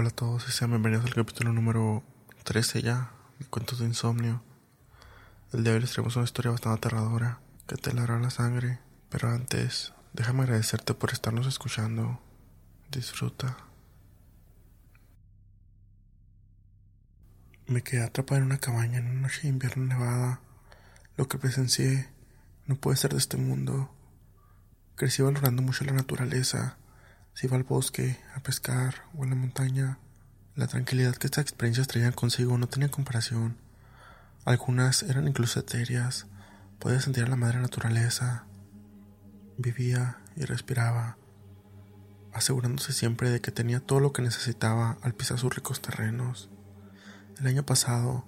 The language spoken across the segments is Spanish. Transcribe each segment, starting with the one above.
Hola a todos y sean bienvenidos al capítulo número 13 ya de Cuentos de Insomnio. El día de hoy les traemos una historia bastante aterradora que te helará la sangre. Pero antes, déjame agradecerte por estarnos escuchando. Disfruta. Me quedé atrapado en una cabaña en una noche de invierno nevada. Lo que presencié no puede ser de este mundo. Crecí valorando mucho la naturaleza si iba al bosque, a pescar o en la montaña, la tranquilidad que estas experiencias traían consigo no tenía comparación. Algunas eran incluso etéreas. Podía sentir a la madre naturaleza. Vivía y respiraba, asegurándose siempre de que tenía todo lo que necesitaba al pisar sus ricos terrenos. El año pasado,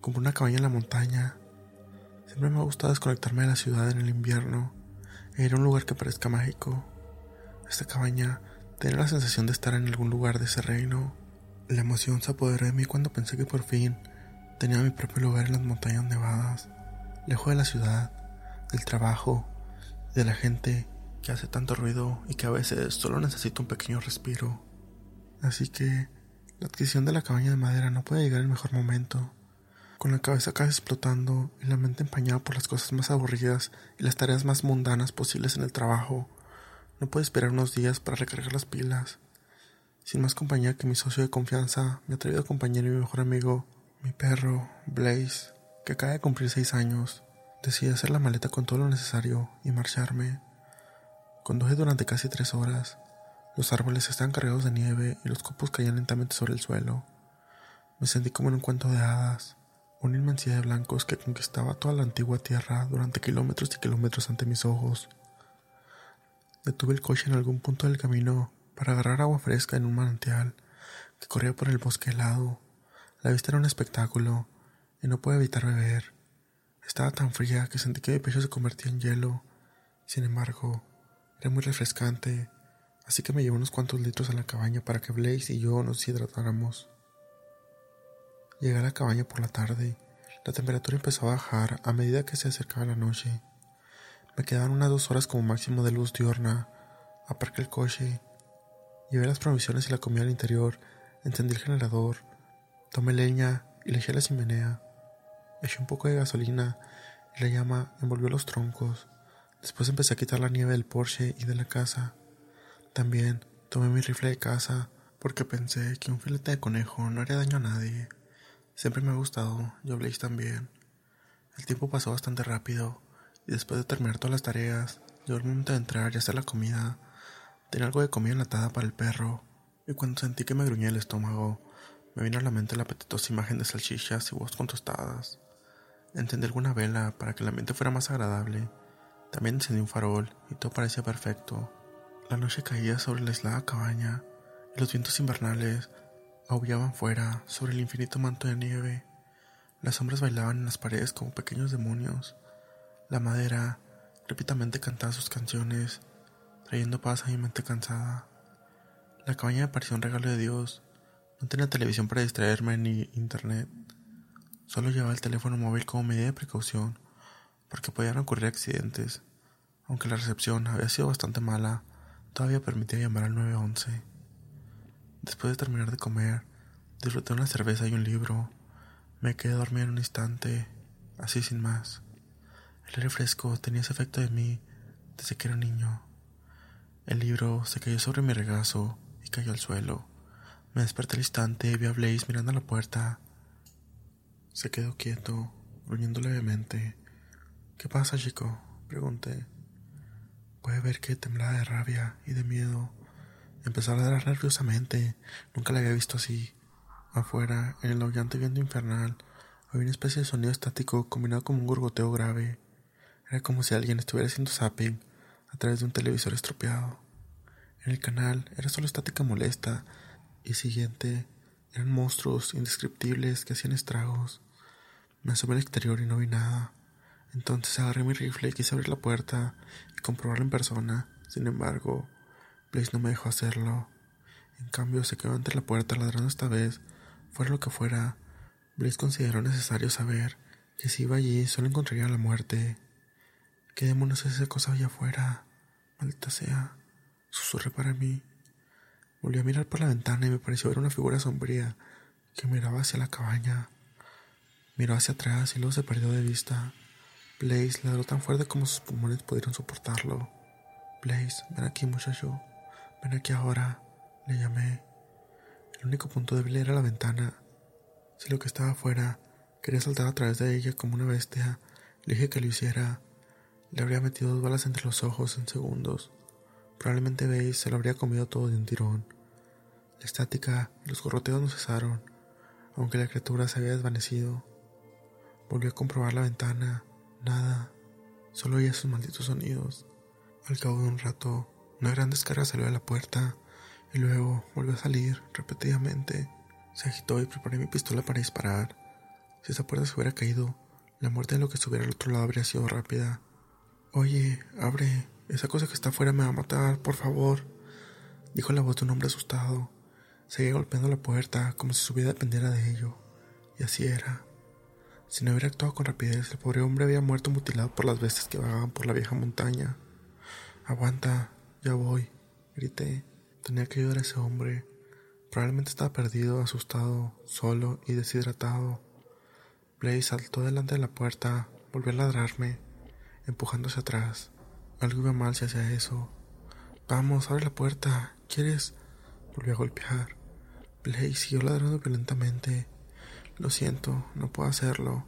compré una cabaña en la montaña. Siempre me ha gustado desconectarme de la ciudad en el invierno e ir a un lugar que parezca mágico. Esta cabaña tenía la sensación de estar en algún lugar de ese reino. La emoción se apoderó de mí cuando pensé que por fin tenía mi propio lugar en las montañas nevadas, lejos de la ciudad, del trabajo, de la gente que hace tanto ruido y que a veces solo necesita un pequeño respiro. Así que la adquisición de la cabaña de madera no puede llegar en mejor momento. Con la cabeza casi explotando y la mente empañada por las cosas más aburridas y las tareas más mundanas posibles en el trabajo, no puedo esperar unos días para recargar las pilas. Sin más compañía que mi socio de confianza, mi atrevido compañero y mi mejor amigo, mi perro, Blaze, que acaba de cumplir seis años, decidí hacer la maleta con todo lo necesario y marcharme. Conduje durante casi tres horas. Los árboles estaban cargados de nieve y los copos caían lentamente sobre el suelo. Me sentí como en un cuento de hadas, una inmensidad de blancos que conquistaba toda la antigua tierra durante kilómetros y kilómetros ante mis ojos. Detuve el coche en algún punto del camino para agarrar agua fresca en un manantial que corría por el bosque helado. La vista era un espectáculo y no pude evitar beber. Estaba tan fría que sentí que mi pecho se convertía en hielo. Sin embargo, era muy refrescante, así que me llevé unos cuantos litros a la cabaña para que Blaze y yo nos hidratáramos. Llegué a la cabaña por la tarde. La temperatura empezó a bajar a medida que se acercaba la noche. Me quedaban unas dos horas como máximo de luz diurna. Aparqué el coche, llevé las provisiones y la comida al interior, encendí el generador, tomé leña y le eché la chimenea. Eché un poco de gasolina y la llama envolvió los troncos. Después empecé a quitar la nieve del Porsche y de la casa. También tomé mi rifle de caza porque pensé que un filete de conejo no haría daño a nadie. Siempre me ha gustado, yo Blaze también. El tiempo pasó bastante rápido y después de terminar todas las tareas, llegó el momento de entrar y hacer la comida. Tenía algo de comida enlatada para el perro, y cuando sentí que me gruñía el estómago, me vino a la mente la apetitosa imagen de salchichas y huevos con tostadas. Encendí alguna vela para que el ambiente fuera más agradable. También encendí un farol y todo parecía perfecto. La noche caía sobre la aislada cabaña y los vientos invernales aullaban fuera sobre el infinito manto de nieve. Las sombras bailaban en las paredes como pequeños demonios. La madera repetidamente cantaba sus canciones, trayendo paz a mi mente cansada. La cabaña me pareció un regalo de Dios. No tenía televisión para distraerme ni internet. Solo llevaba el teléfono móvil como medida de precaución, porque podían ocurrir accidentes. Aunque la recepción había sido bastante mala, todavía permitía llamar al 911. Después de terminar de comer, disfruté una cerveza y un libro. Me quedé dormido en un instante, así sin más. El aire fresco tenía ese efecto de mí desde que era niño. El libro se cayó sobre mi regazo y cayó al suelo. Me desperté al instante y vi a Blaze mirando a la puerta. Se quedó quieto, gruñendo levemente. ¿Qué pasa, chico? pregunté. Puede ver que temblaba de rabia y de miedo. Empezó a ladrar nerviosamente. Nunca la había visto así. Afuera, en el aullante viento infernal, había una especie de sonido estático combinado con un gorgoteo grave. Era como si alguien estuviera haciendo zapping a través de un televisor estropeado. En el canal era solo estática molesta y siguiente eran monstruos indescriptibles que hacían estragos. Me asomé al exterior y no vi nada. Entonces agarré mi rifle y quise abrir la puerta y comprobarlo en persona. Sin embargo, Blaze no me dejó hacerlo. En cambio, se quedó ante la puerta ladrando esta vez. Fuera lo que fuera, Blaze consideró necesario saber que si iba allí solo encontraría la muerte. ¿Qué demonios es esa cosa allá afuera? Maldita sea. Susurré para mí. Volví a mirar por la ventana y me pareció ver una figura sombría que miraba hacia la cabaña. Miró hacia atrás y luego se perdió de vista. Blaze ladró tan fuerte como sus pulmones pudieron soportarlo. Blaze, ven aquí, muchacho. Ven aquí ahora. Le llamé. El único punto débil era la ventana. Si lo que estaba afuera quería saltar a través de ella como una bestia, le dije que lo hiciera. Le habría metido dos balas entre los ojos en segundos. Probablemente Blaze se lo habría comido todo de un tirón. La estática y los gorroteos no cesaron, aunque la criatura se había desvanecido. Volvió a comprobar la ventana. Nada. Solo oía sus malditos sonidos. Al cabo de un rato, una gran descarga salió de la puerta y luego volvió a salir repetidamente. Se agitó y preparé mi pistola para disparar. Si esa puerta se hubiera caído, la muerte de lo que estuviera al otro lado habría sido rápida. Oye, abre. Esa cosa que está afuera me va a matar, por favor. Dijo la voz de un hombre asustado. Seguía golpeando la puerta como si su vida dependiera de ello. Y así era. Si no hubiera actuado con rapidez, el pobre hombre había muerto mutilado por las bestias que vagaban por la vieja montaña. Aguanta, ya voy, grité. Tenía que ayudar a ese hombre. Probablemente estaba perdido, asustado, solo y deshidratado. Blaze saltó delante de la puerta, volvió a ladrarme, empujándose atrás. Algo iba mal si hacía eso. Vamos, abre la puerta. ¿Quieres? Volvió a golpear. Blaze siguió ladrando violentamente. Lo siento, no puedo hacerlo.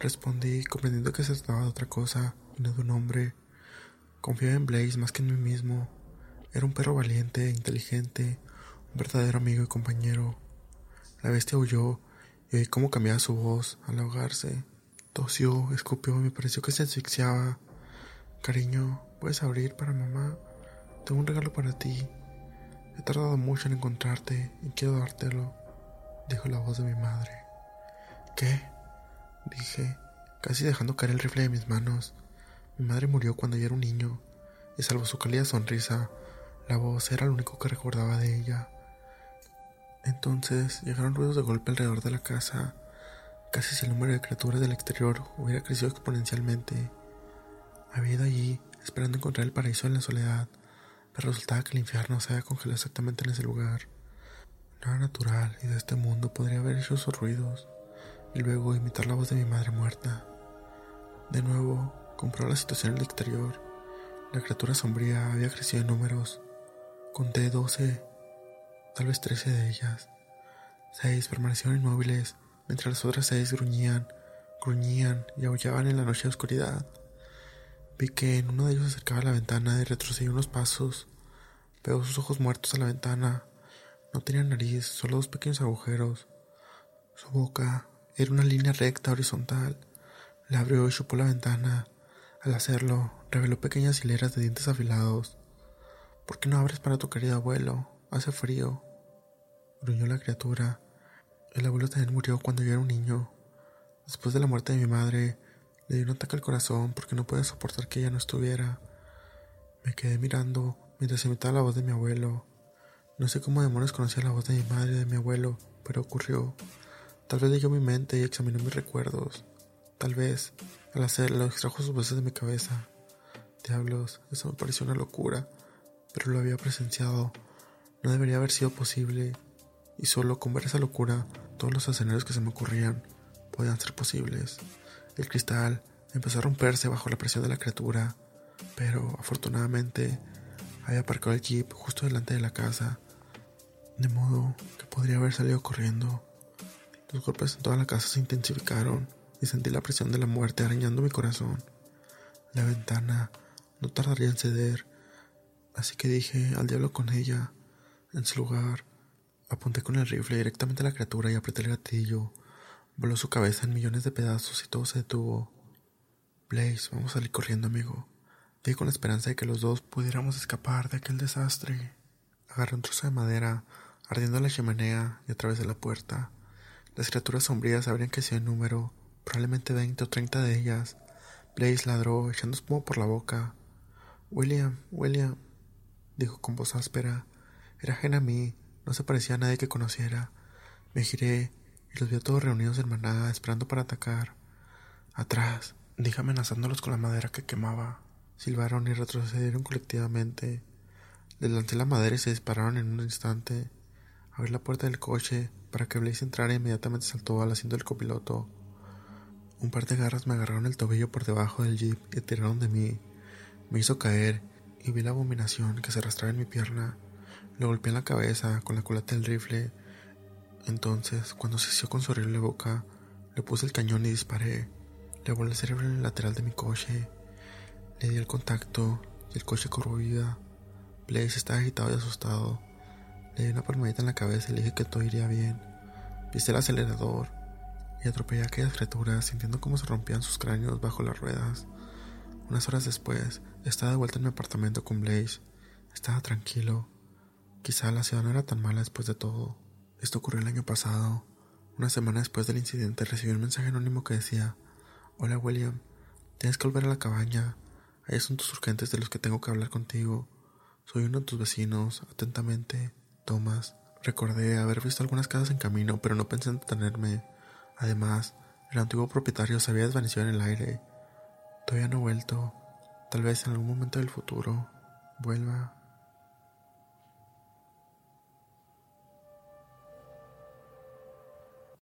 Respondí, comprendiendo que se trataba de otra cosa no de un hombre. Confiaba en Blaze más que en mí mismo. Era un perro valiente, inteligente, un verdadero amigo y compañero. La bestia huyó y oí cómo cambiaba su voz al ahogarse. Tosió, escupió y me pareció que se asfixiaba. Cariño, ¿puedes abrir para mamá? Tengo un regalo para ti. He tardado mucho en encontrarte y quiero dártelo, dijo la voz de mi madre. ¿Qué? dije, casi dejando caer el rifle de mis manos. Mi madre murió cuando yo era un niño, y salvo su cálida sonrisa, la voz era lo único que recordaba de ella. Entonces llegaron ruidos de golpe alrededor de la casa, casi si el número de criaturas del exterior hubiera crecido exponencialmente. Había ido allí, esperando encontrar el paraíso en la soledad, pero resultaba que el infierno se había congelado exactamente en ese lugar. Era natural y de este mundo podría haber hecho esos ruidos y luego imitar la voz de mi madre muerta. De nuevo, compró la situación en el exterior. La criatura sombría había crecido en números. Conté doce, tal vez trece de ellas. Seis permanecieron inmóviles, mientras las otras seis gruñían, gruñían y aullaban en la noche de oscuridad. Vi que en uno de ellos se acercaba a la ventana y retrocedió unos pasos. Veo sus ojos muertos a la ventana. No tenía nariz, solo dos pequeños agujeros. Su boca era una línea recta horizontal. La abrió y chupó la ventana. Al hacerlo, reveló pequeñas hileras de dientes afilados. ¿Por qué no abres para tu querido abuelo? Hace frío. Gruñó la criatura. El abuelo también murió cuando yo era un niño. Después de la muerte de mi madre, le dio un ataque al corazón porque no pude soportar que ella no estuviera. Me quedé mirando mientras imitaba la voz de mi abuelo. No sé cómo demonios conocía la voz de mi madre y de mi abuelo, pero ocurrió. Tal vez leyó mi mente y examinó mis recuerdos. Tal vez, al hacerlo, extrajo sus voces de mi cabeza. Diablos, eso me pareció una locura, pero lo había presenciado. No debería haber sido posible. Y solo con ver esa locura, todos los escenarios que se me ocurrían podían ser posibles. El cristal empezó a romperse bajo la presión de la criatura, pero afortunadamente había aparcado el jeep justo delante de la casa, de modo que podría haber salido corriendo. Los golpes en toda la casa se intensificaron y sentí la presión de la muerte arañando mi corazón. La ventana no tardaría en ceder, así que dije al diablo con ella. En su lugar, apunté con el rifle directamente a la criatura y apreté el gatillo. Voló su cabeza en millones de pedazos y todo se detuvo. Blaze, vamos a salir corriendo, amigo. Dije con la esperanza de que los dos pudiéramos escapar de aquel desastre. Agarré un trozo de madera, ardiendo en la chimenea y a través de la puerta. Las criaturas sombrías habrían crecido en número, probablemente veinte o treinta de ellas. Blaze ladró, echando espuma por la boca. William, William, dijo con voz áspera. Era ajena a mí, no se parecía a nadie que conociera. Me giré y los vi a todos reunidos en manada, esperando para atacar. Atrás, dije amenazándolos con la madera que quemaba. Silbaron y retrocedieron colectivamente. Le lancé la madera y se dispararon en un instante. Abrí la puerta del coche para que Blaze entrara e inmediatamente saltó al asiento del copiloto. Un par de garras me agarraron el tobillo por debajo del jeep y tiraron de mí. Me hizo caer y vi la abominación que se arrastraba en mi pierna. Le golpeé en la cabeza con la culata del rifle. Entonces, cuando se hizo con su horrible boca, le puse el cañón y disparé. Le volé el cerebro en el lateral de mi coche. Le di el contacto y el coche cobró vida. Blaze estaba agitado y asustado. Le di una palmadita en la cabeza y le dije que todo iría bien. Pisé el acelerador y atropellé aquellas criaturas sintiendo cómo se rompían sus cráneos bajo las ruedas. Unas horas después, estaba de vuelta en mi apartamento con Blaze. Estaba tranquilo. Quizá la ciudad no era tan mala después de todo. Esto ocurrió el año pasado. Una semana después del incidente recibí un mensaje anónimo que decía, Hola William, tienes que volver a la cabaña. Hay asuntos urgentes de los que tengo que hablar contigo. Soy uno de tus vecinos. Atentamente, Thomas. Recordé haber visto algunas casas en camino, pero no pensé en detenerme. Además, el antiguo propietario se había desvanecido en el aire. Todavía no he vuelto. Tal vez en algún momento del futuro vuelva